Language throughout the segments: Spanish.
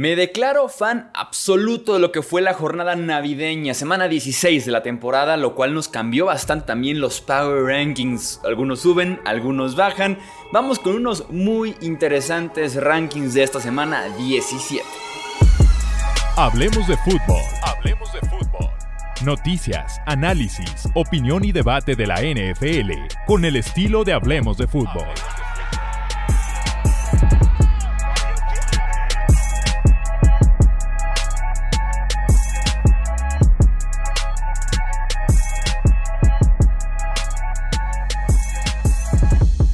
Me declaro fan absoluto de lo que fue la jornada navideña, semana 16 de la temporada, lo cual nos cambió bastante también los Power Rankings. Algunos suben, algunos bajan. Vamos con unos muy interesantes rankings de esta semana 17. Hablemos de fútbol. Hablemos de fútbol. Noticias, análisis, opinión y debate de la NFL con el estilo de Hablemos de fútbol.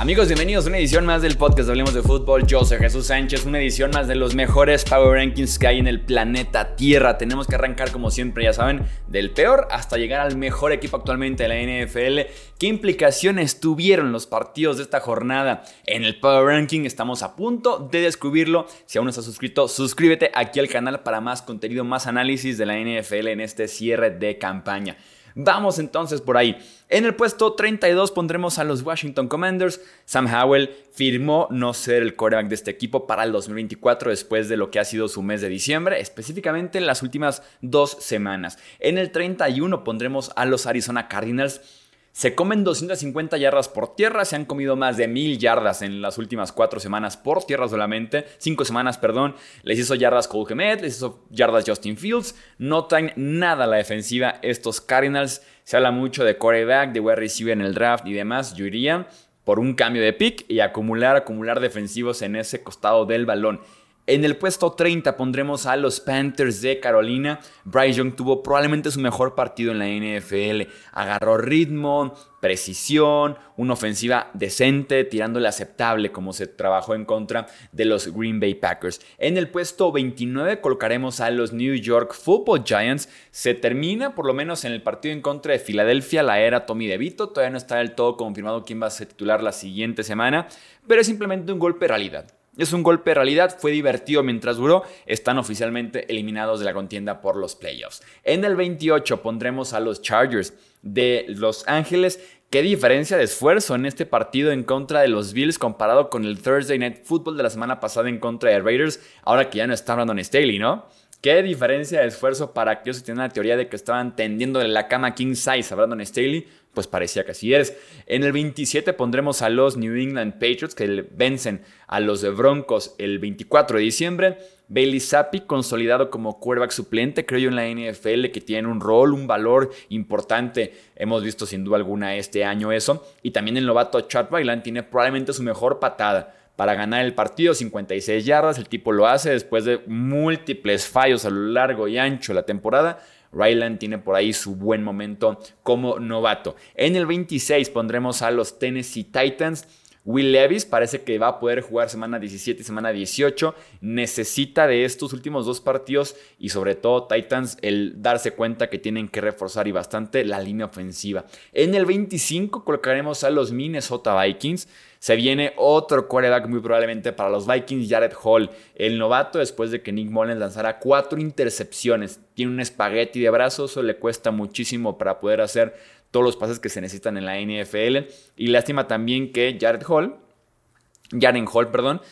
Amigos, bienvenidos a una edición más del podcast Hablemos de Fútbol. Yo soy Jesús Sánchez, una edición más de los mejores Power Rankings que hay en el planeta Tierra. Tenemos que arrancar, como siempre, ya saben, del peor hasta llegar al mejor equipo actualmente de la NFL. ¿Qué implicaciones tuvieron los partidos de esta jornada en el Power Ranking? Estamos a punto de descubrirlo. Si aún no estás suscrito, suscríbete aquí al canal para más contenido, más análisis de la NFL en este cierre de campaña. Vamos entonces por ahí. En el puesto 32 pondremos a los Washington Commanders. Sam Howell firmó no ser el quarterback de este equipo para el 2024 después de lo que ha sido su mes de diciembre, específicamente en las últimas dos semanas. En el 31 pondremos a los Arizona Cardinals. Se comen 250 yardas por tierra, se han comido más de 1000 yardas en las últimas cuatro semanas por tierra solamente, cinco semanas, perdón. Les hizo yardas Cole Kemet, les hizo yardas Justin Fields. No traen nada la defensiva estos Cardinals. Se habla mucho de quarterback, de wide receiver en el draft y demás. Yo iría por un cambio de pick y acumular, acumular defensivos en ese costado del balón. En el puesto 30 pondremos a los Panthers de Carolina. Bryce Young tuvo probablemente su mejor partido en la NFL. Agarró ritmo, precisión, una ofensiva decente, tirándole aceptable como se trabajó en contra de los Green Bay Packers. En el puesto 29 colocaremos a los New York Football Giants. Se termina, por lo menos en el partido en contra de Filadelfia, la era Tommy DeVito. Todavía no está del todo confirmado quién va a ser titular la siguiente semana, pero es simplemente un golpe de realidad. Es un golpe de realidad, fue divertido mientras duró, están oficialmente eliminados de la contienda por los playoffs. En el 28 pondremos a los Chargers de Los Ángeles. Qué diferencia de esfuerzo en este partido en contra de los Bills comparado con el Thursday Night Football de la semana pasada en contra de Raiders, ahora que ya no está Brandon Staley, ¿no? Qué diferencia de esfuerzo para aquellos que tienen la teoría de que estaban tendiendo la cama king size a Brandon Staley pues parecía que así es. En el 27 pondremos a los New England Patriots que vencen a los de Broncos el 24 de diciembre. Bailey Zappi, consolidado como quarterback suplente, creo yo en la NFL, que tiene un rol, un valor importante. Hemos visto sin duda alguna este año eso. Y también el novato Chad Bailan tiene probablemente su mejor patada para ganar el partido, 56 yardas. El tipo lo hace después de múltiples fallos a lo largo y ancho de la temporada Ryland tiene por ahí su buen momento como novato. En el 26 pondremos a los Tennessee Titans. Will Levis parece que va a poder jugar semana 17 y semana 18. Necesita de estos últimos dos partidos y sobre todo Titans el darse cuenta que tienen que reforzar y bastante la línea ofensiva. En el 25 colocaremos a los Minnesota Vikings. Se viene otro quarterback muy probablemente para los Vikings, Jared Hall, el novato después de que Nick Mullens lanzara cuatro intercepciones. Tiene un espagueti de brazos, eso le cuesta muchísimo para poder hacer todos los pases que se necesitan en la NFL. Y lástima también que Jared Hall, Jaren Hall, perdón,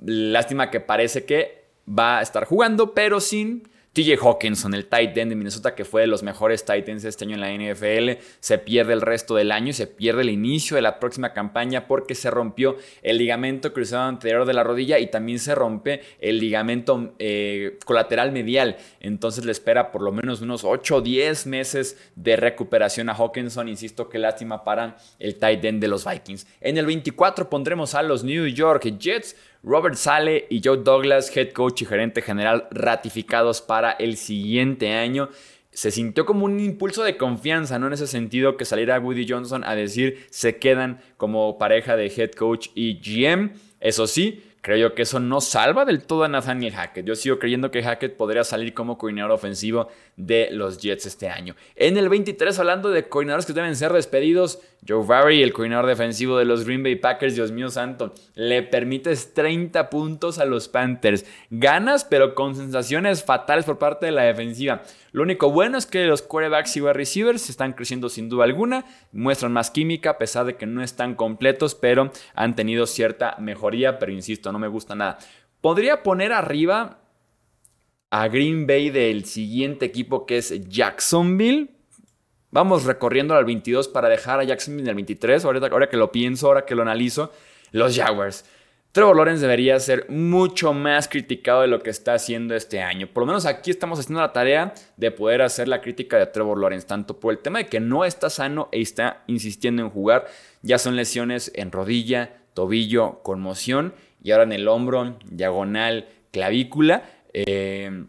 lástima que parece que va a estar jugando, pero sin TJ Hawkinson, el tight end de Minnesota, que fue de los mejores tight ends este año en la NFL, se pierde el resto del año y se pierde el inicio de la próxima campaña porque se rompió el ligamento cruzado anterior de la rodilla y también se rompe el ligamento eh, colateral medial. Entonces le espera por lo menos unos 8 o 10 meses de recuperación a Hawkinson. Insisto, qué lástima para el tight end de los Vikings. En el 24 pondremos a los New York Jets Robert Sale y Joe Douglas, head coach y gerente general, ratificados para el siguiente año. Se sintió como un impulso de confianza, ¿no? En ese sentido, que saliera Woody Johnson a decir se quedan como pareja de head coach y GM. Eso sí, Creo que eso no salva del todo a Nathaniel Hackett. Yo sigo creyendo que Hackett podría salir como coordinador ofensivo de los Jets este año. En el 23, hablando de coordinadores que deben ser despedidos, Joe Barry, el coordinador defensivo de los Green Bay Packers, Dios mío santo, le permites 30 puntos a los Panthers. Ganas, pero con sensaciones fatales por parte de la defensiva. Lo único bueno es que los quarterbacks y wide receivers están creciendo sin duda alguna, muestran más química a pesar de que no están completos, pero han tenido cierta mejoría, pero insisto, no me gusta nada. Podría poner arriba a Green Bay del siguiente equipo que es Jacksonville. Vamos recorriendo al 22 para dejar a Jacksonville en el 23. Ahora, ahora que lo pienso, ahora que lo analizo, los Jaguars. Trevor Lawrence debería ser mucho más criticado de lo que está haciendo este año. Por lo menos aquí estamos haciendo la tarea de poder hacer la crítica de Trevor Lawrence, tanto por el tema de que no está sano e está insistiendo en jugar. Ya son lesiones en rodilla, tobillo, conmoción y ahora en el hombro, diagonal, clavícula. Eh,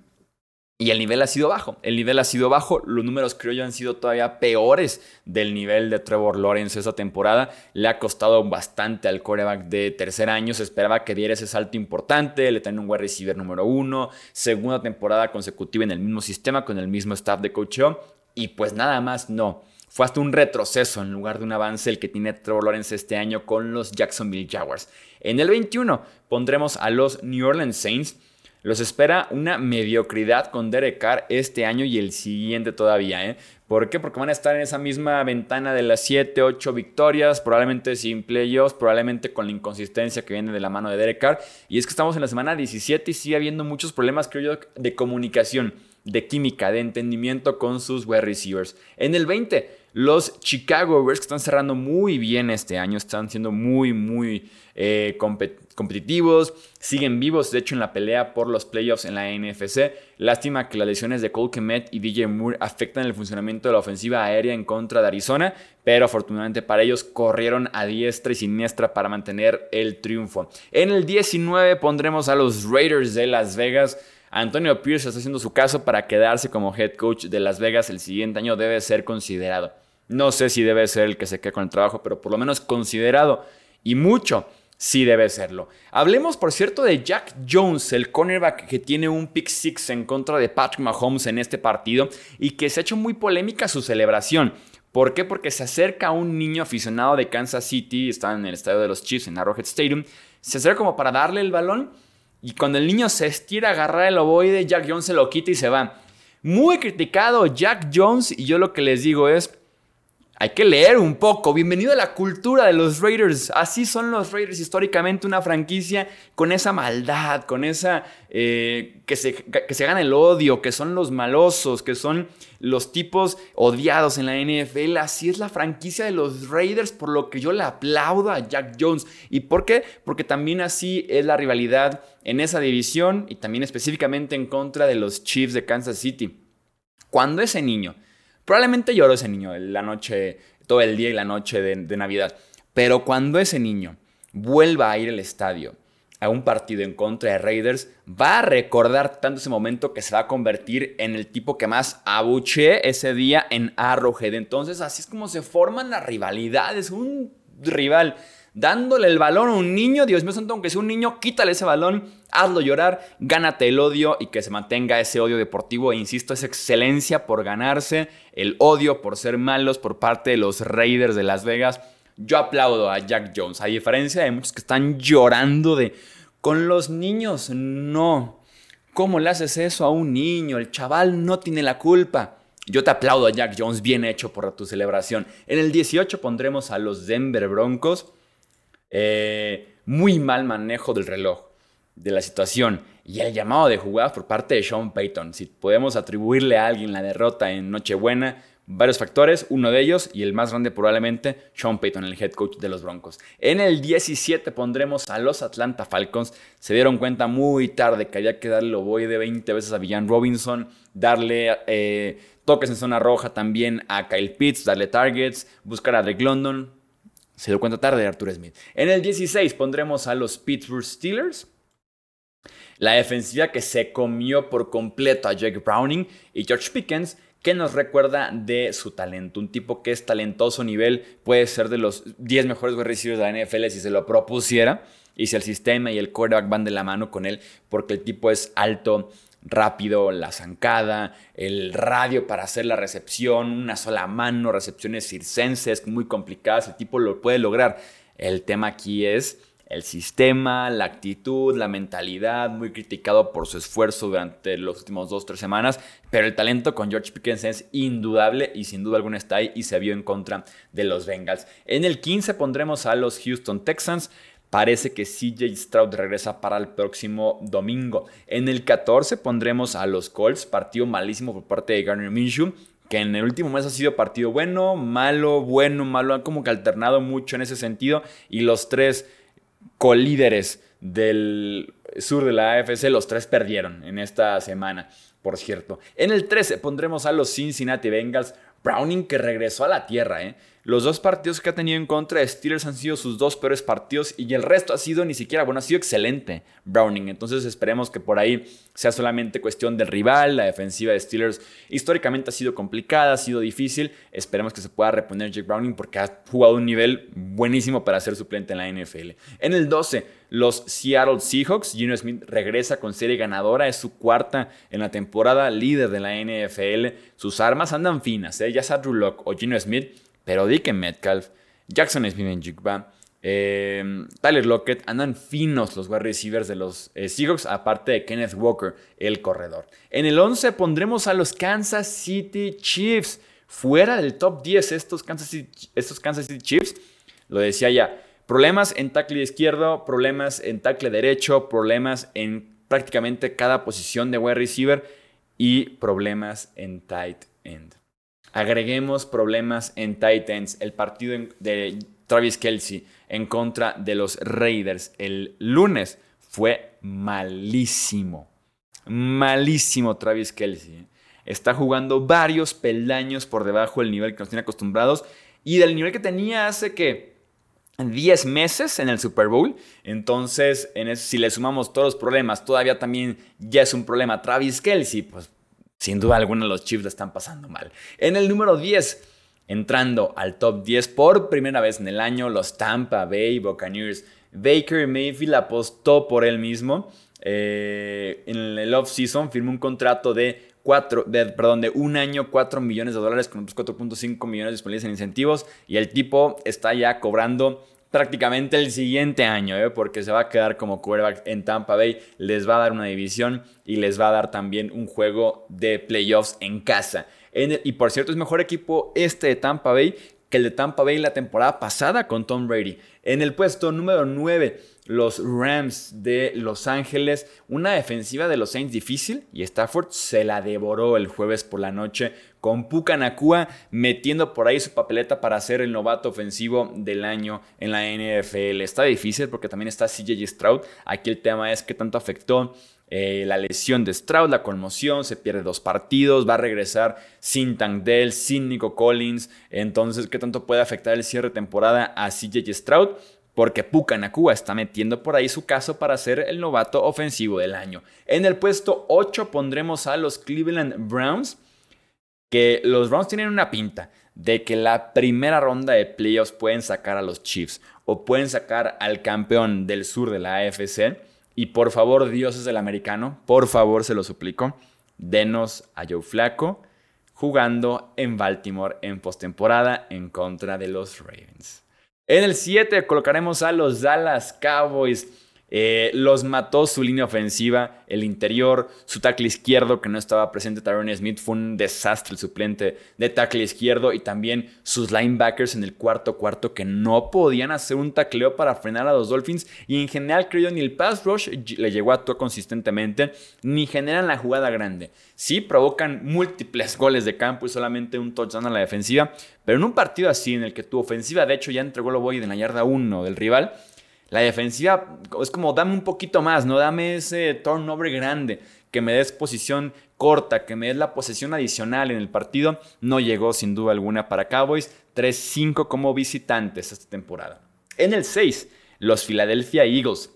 y el nivel ha sido bajo. El nivel ha sido bajo. Los números creo yo han sido todavía peores del nivel de Trevor Lawrence esa temporada. Le ha costado bastante al coreback de tercer año. Se esperaba que diera ese salto importante. Le tiene un wide receiver número uno. Segunda temporada consecutiva en el mismo sistema con el mismo staff de coaching. Y pues nada más no. Fue hasta un retroceso en lugar de un avance el que tiene Trevor Lawrence este año con los Jacksonville Jaguars. En el 21 pondremos a los New Orleans Saints los espera una mediocridad con Derek Carr este año y el siguiente todavía. ¿eh? ¿Por qué? Porque van a estar en esa misma ventana de las 7, 8 victorias, probablemente sin playoffs, probablemente con la inconsistencia que viene de la mano de Derek Carr. Y es que estamos en la semana 17 y sigue habiendo muchos problemas, creo yo, de comunicación, de química, de entendimiento con sus wide receivers. En el 20, los Chicago Bears, que están cerrando muy bien este año, están siendo muy, muy eh, competitivos, siguen vivos, de hecho, en la pelea por los playoffs en la NFC. Lástima que las lesiones de Cole Kemet y DJ Moore afectan el funcionamiento de la ofensiva aérea en contra de Arizona, pero afortunadamente para ellos corrieron a diestra y siniestra para mantener el triunfo. En el 19 pondremos a los Raiders de Las Vegas. Antonio Pierce está haciendo su caso para quedarse como head coach de Las Vegas el siguiente año debe ser considerado. No sé si debe ser el que se quede con el trabajo, pero por lo menos considerado y mucho sí debe serlo. Hablemos, por cierto, de Jack Jones, el cornerback que tiene un pick six en contra de Patrick Mahomes en este partido y que se ha hecho muy polémica su celebración. ¿Por qué? Porque se acerca a un niño aficionado de Kansas City, está en el estadio de los Chiefs, en Arrowhead Stadium, se acerca como para darle el balón y cuando el niño se estira a agarrar el ovoide, Jack Jones se lo quita y se va. Muy criticado Jack Jones y yo lo que les digo es, hay que leer un poco. Bienvenido a la cultura de los Raiders. Así son los Raiders históricamente, una franquicia con esa maldad, con esa eh, que, se, que se gana el odio, que son los malosos, que son los tipos odiados en la NFL. Así es la franquicia de los Raiders, por lo que yo le aplaudo a Jack Jones. ¿Y por qué? Porque también así es la rivalidad en esa división y también específicamente en contra de los Chiefs de Kansas City. Cuando ese niño Probablemente lloró ese niño la noche, todo el día y la noche de, Navidad. Pero cuando ese niño vuelva a ir al estadio a un partido en contra de Raiders, va a recordar tanto ese momento que se va a convertir en el tipo que más abuche ese día en Arrowhead. Entonces, así es como se forman las rivalidades. Un rival dándole el balón a un niño, Dios mío santo, aunque sea un niño, quítale ese balón, hazlo llorar, gánate el odio y que se mantenga ese odio deportivo. E insisto, esa excelencia por ganarse, el odio por ser malos por parte de los Raiders de Las Vegas. Yo aplaudo a Jack Jones, a diferencia de muchos que están llorando de... Con los niños, no. ¿Cómo le haces eso a un niño? El chaval no tiene la culpa. Yo te aplaudo a Jack Jones, bien hecho por tu celebración. En el 18 pondremos a los Denver Broncos. Eh, muy mal manejo del reloj, de la situación y el llamado de jugadas por parte de Sean Payton. Si podemos atribuirle a alguien la derrota en Nochebuena, varios factores, uno de ellos y el más grande probablemente, Sean Payton, el head coach de los Broncos. En el 17 pondremos a los Atlanta Falcons. Se dieron cuenta muy tarde que había que darle voy de 20 veces a Villan Robinson, darle eh, toques en zona roja también a Kyle Pitts, darle targets, buscar a Drake London. Se dio cuenta tarde Arthur Smith. En el 16 pondremos a los Pittsburgh Steelers. La defensiva que se comió por completo a Jake Browning y George Pickens, que nos recuerda de su talento. Un tipo que es talentoso nivel, puede ser de los 10 mejores receivers de la NFL si se lo propusiera. Y si el sistema y el quarterback van de la mano con él, porque el tipo es alto, rápido, la zancada, el radio para hacer la recepción, una sola mano, recepciones circenses muy complicadas, el tipo lo puede lograr. El tema aquí es el sistema, la actitud, la mentalidad, muy criticado por su esfuerzo durante los últimos dos, tres semanas, pero el talento con George Pickens es indudable y sin duda alguna está ahí y se vio en contra de los Bengals. En el 15 pondremos a los Houston Texans. Parece que CJ Stroud regresa para el próximo domingo. En el 14 pondremos a los Colts, partido malísimo por parte de Garner Minshew, que en el último mes ha sido partido bueno, malo, bueno, malo, han como que alternado mucho en ese sentido y los tres colíderes del sur de la AFC, los tres perdieron en esta semana, por cierto. En el 13 pondremos a los Cincinnati Bengals, Browning que regresó a la tierra, ¿eh? Los dos partidos que ha tenido en contra de Steelers han sido sus dos peores partidos y el resto ha sido ni siquiera, bueno, ha sido excelente Browning. Entonces esperemos que por ahí sea solamente cuestión del rival. La defensiva de Steelers históricamente ha sido complicada, ha sido difícil. Esperemos que se pueda reponer Jake Browning porque ha jugado un nivel buenísimo para ser suplente en la NFL. En el 12, los Seattle Seahawks. Gino Smith regresa con serie ganadora. Es su cuarta en la temporada, líder de la NFL. Sus armas andan finas, ¿eh? ya sea Drew Locke o Gino Smith pero Dick Metcalf, Jackson Smith en Jigba, eh, Tyler Lockett, andan finos los wide receivers de los eh, Seahawks, aparte de Kenneth Walker, el corredor. En el 11 pondremos a los Kansas City Chiefs. Fuera del top 10 estos Kansas City, estos Kansas City Chiefs, lo decía ya, problemas en tackle izquierdo, problemas en tackle derecho, problemas en prácticamente cada posición de wide receiver y problemas en tight end. Agreguemos problemas en Titans, el partido de Travis Kelsey en contra de los Raiders el lunes fue malísimo. Malísimo Travis Kelsey. Está jugando varios peldaños por debajo del nivel que nos tiene acostumbrados y del nivel que tenía hace que 10 meses en el Super Bowl. Entonces, en si le sumamos todos los problemas, todavía también ya es un problema Travis Kelsey, pues sin duda alguna los Chiefs la están pasando mal. En el número 10, entrando al top 10 por primera vez en el año, los Tampa Bay Buccaneers. Baker Mayfield apostó por él mismo. Eh, en el off-season firmó un contrato de, cuatro, perdón, de un año, 4 millones de dólares con 4.5 millones disponibles en incentivos. Y el tipo está ya cobrando prácticamente el siguiente año, ¿eh? porque se va a quedar como quarterback en Tampa Bay, les va a dar una división y les va a dar también un juego de playoffs en casa. y por cierto, es mejor equipo este de Tampa Bay que el de Tampa Bay la temporada pasada con Tom Brady. En el puesto número 9, los Rams de Los Ángeles. Una defensiva de los Saints difícil y Stafford se la devoró el jueves por la noche con Puka Nakua metiendo por ahí su papeleta para ser el novato ofensivo del año en la NFL. Está difícil porque también está CJ Stroud. Aquí el tema es qué tanto afectó eh, la lesión de Stroud, la conmoción, se pierde dos partidos, va a regresar sin Dell, sin Nico Collins. Entonces, ¿qué tanto puede afectar el cierre de temporada a CJ Stroud? Porque Puka Nakua está metiendo por ahí su caso para ser el novato ofensivo del año. En el puesto 8 pondremos a los Cleveland Browns, que los Browns tienen una pinta de que la primera ronda de playoffs pueden sacar a los Chiefs o pueden sacar al campeón del sur de la AFC y por favor, dioses del americano, por favor, se lo suplico, denos a Joe Flaco jugando en Baltimore en postemporada en contra de los Ravens. En el 7 colocaremos a los Dallas Cowboys eh, los mató su línea ofensiva, el interior, su tackle izquierdo que no estaba presente, Tyron Smith, fue un desastre el suplente de tackle izquierdo y también sus linebackers en el cuarto cuarto que no podían hacer un tacleo para frenar a los Dolphins y en general creo ni el pass rush le llegó a actuar consistentemente ni generan la jugada grande. Sí provocan múltiples goles de campo y solamente un touchdown a la defensiva, pero en un partido así en el que tu ofensiva de hecho ya entregó el boy en la yarda 1 del rival, la defensiva es como dame un poquito más, no dame ese turnover grande, que me des posición corta, que me des la posesión adicional en el partido. No llegó sin duda alguna para Cowboys. 3-5 como visitantes esta temporada. En el 6, los Philadelphia Eagles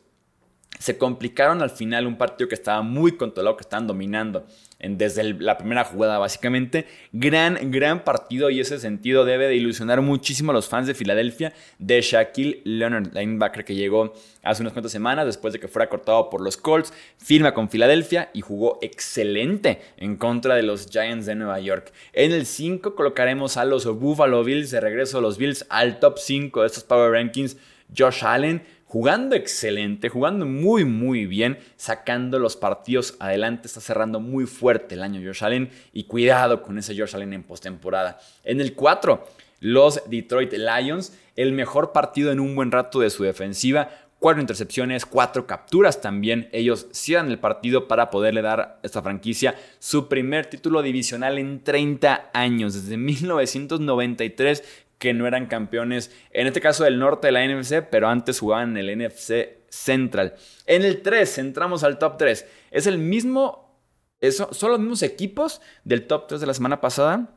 se complicaron al final un partido que estaba muy controlado, que estaban dominando desde la primera jugada básicamente. Gran, gran partido y ese sentido debe de ilusionar muchísimo a los fans de Filadelfia de Shaquille Leonard, linebacker que llegó hace unas cuantas semanas después de que fuera cortado por los Colts, firma con Filadelfia y jugó excelente en contra de los Giants de Nueva York. En el 5 colocaremos a los Buffalo Bills, de regreso a los Bills al top 5 de estos Power Rankings. Josh Allen jugando excelente, jugando muy muy bien, sacando los partidos adelante, está cerrando muy fuerte el año Josh Allen y cuidado con ese Josh Allen en postemporada. En el 4, los Detroit Lions, el mejor partido en un buen rato de su defensiva, cuatro intercepciones, cuatro capturas también. Ellos cierran el partido para poderle dar a esta franquicia su primer título divisional en 30 años, desde 1993 que no eran campeones, en este caso del norte de la NFC, pero antes jugaban en el NFC Central. En el 3, entramos al top 3. Es el mismo, son los mismos equipos del top 3 de la semana pasada.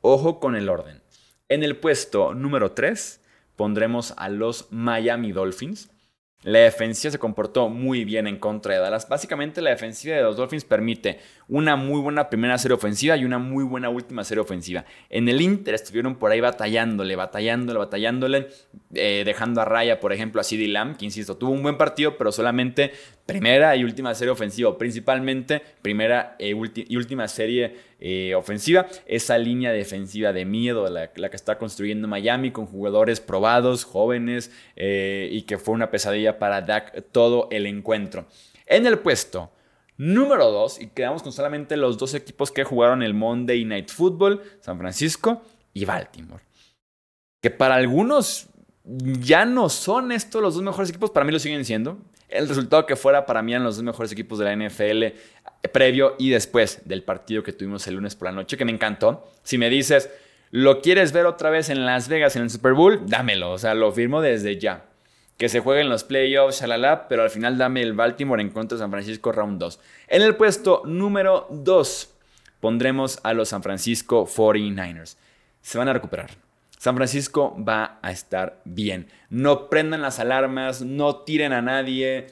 Ojo con el orden. En el puesto número 3 pondremos a los Miami Dolphins. La defensiva se comportó muy bien en contra de Dallas. Básicamente la defensiva de los Dolphins permite una muy buena primera serie ofensiva y una muy buena última serie ofensiva. En el Inter estuvieron por ahí batallándole, batallándole, batallándole, eh, dejando a raya, por ejemplo, a CD Lamb, que insisto, tuvo un buen partido, pero solamente primera y última serie ofensiva, principalmente primera eh, y última serie eh, ofensiva. Esa línea defensiva de miedo, la, que está construyendo Miami con jugadores probados, jóvenes, y que fue una pesadilla para Dak todo el encuentro. En el puesto número 2, y quedamos con solamente los dos equipos que jugaron el Monday Night Football, San Francisco y Baltimore. Que para algunos ya no son estos los dos mejores equipos, para mí lo siguen siendo. El resultado que fuera para mí eran los dos mejores equipos de la NFL eh, previo y después del partido que tuvimos el lunes por la noche, que me encantó. Si me dices, ¿lo quieres ver otra vez en Las Vegas en el Super Bowl? Dámelo, o sea, lo firmo desde ya que se jueguen los playoffs, shalala, pero al final dame el Baltimore en contra de San Francisco round 2. En el puesto número 2 pondremos a los San Francisco 49ers. Se van a recuperar. San Francisco va a estar bien. No prendan las alarmas, no tiren a nadie,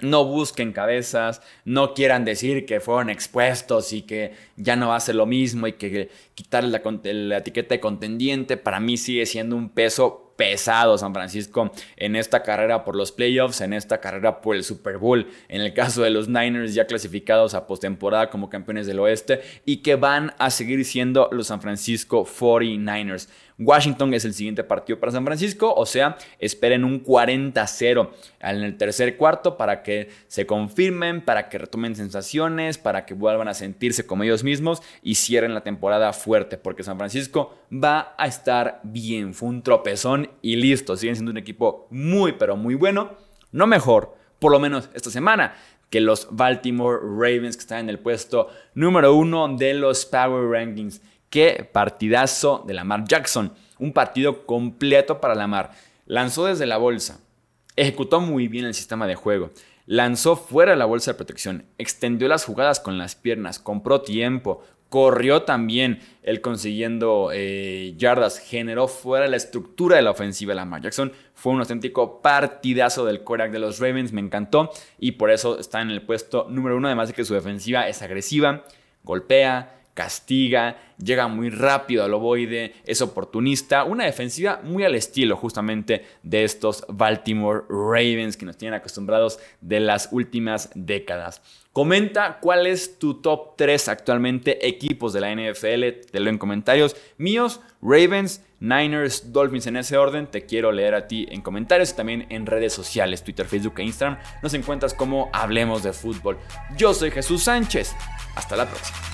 no busquen cabezas, no quieran decir que fueron expuestos y que ya no va a ser lo mismo y que quitarle la, la etiqueta de contendiente. Para mí sigue siendo un peso pesado San Francisco en esta carrera por los playoffs, en esta carrera por el Super Bowl, en el caso de los Niners ya clasificados a postemporada como campeones del oeste y que van a seguir siendo los San Francisco 49ers. Washington es el siguiente partido para San Francisco, o sea, esperen un 40-0 en el tercer cuarto para que se confirmen, para que retomen sensaciones, para que vuelvan a sentirse como ellos mismos y cierren la temporada fuerte, porque San Francisco va a estar bien. Fue un tropezón y listo. Siguen siendo un equipo muy, pero muy bueno. No mejor, por lo menos esta semana que los Baltimore Ravens que están en el puesto número uno de los Power Rankings. Qué partidazo de Lamar Jackson. Un partido completo para Lamar. Lanzó desde la bolsa. Ejecutó muy bien el sistema de juego. Lanzó fuera de la bolsa de protección. Extendió las jugadas con las piernas. Compró tiempo. Corrió también él consiguiendo eh, yardas. Generó fuera la estructura de la ofensiva de Lamar Jackson. Fue un auténtico partidazo del coreback de los Ravens. Me encantó. Y por eso está en el puesto número uno. Además de que su defensiva es agresiva. Golpea castiga, llega muy rápido al ovoide, es oportunista, una defensiva muy al estilo justamente de estos Baltimore Ravens que nos tienen acostumbrados de las últimas décadas. Comenta cuál es tu top 3 actualmente equipos de la NFL, te lo en comentarios. Míos, Ravens, Niners, Dolphins en ese orden, te quiero leer a ti en comentarios y también en redes sociales, Twitter, Facebook e Instagram. Nos encuentras como Hablemos de Fútbol. Yo soy Jesús Sánchez. Hasta la próxima.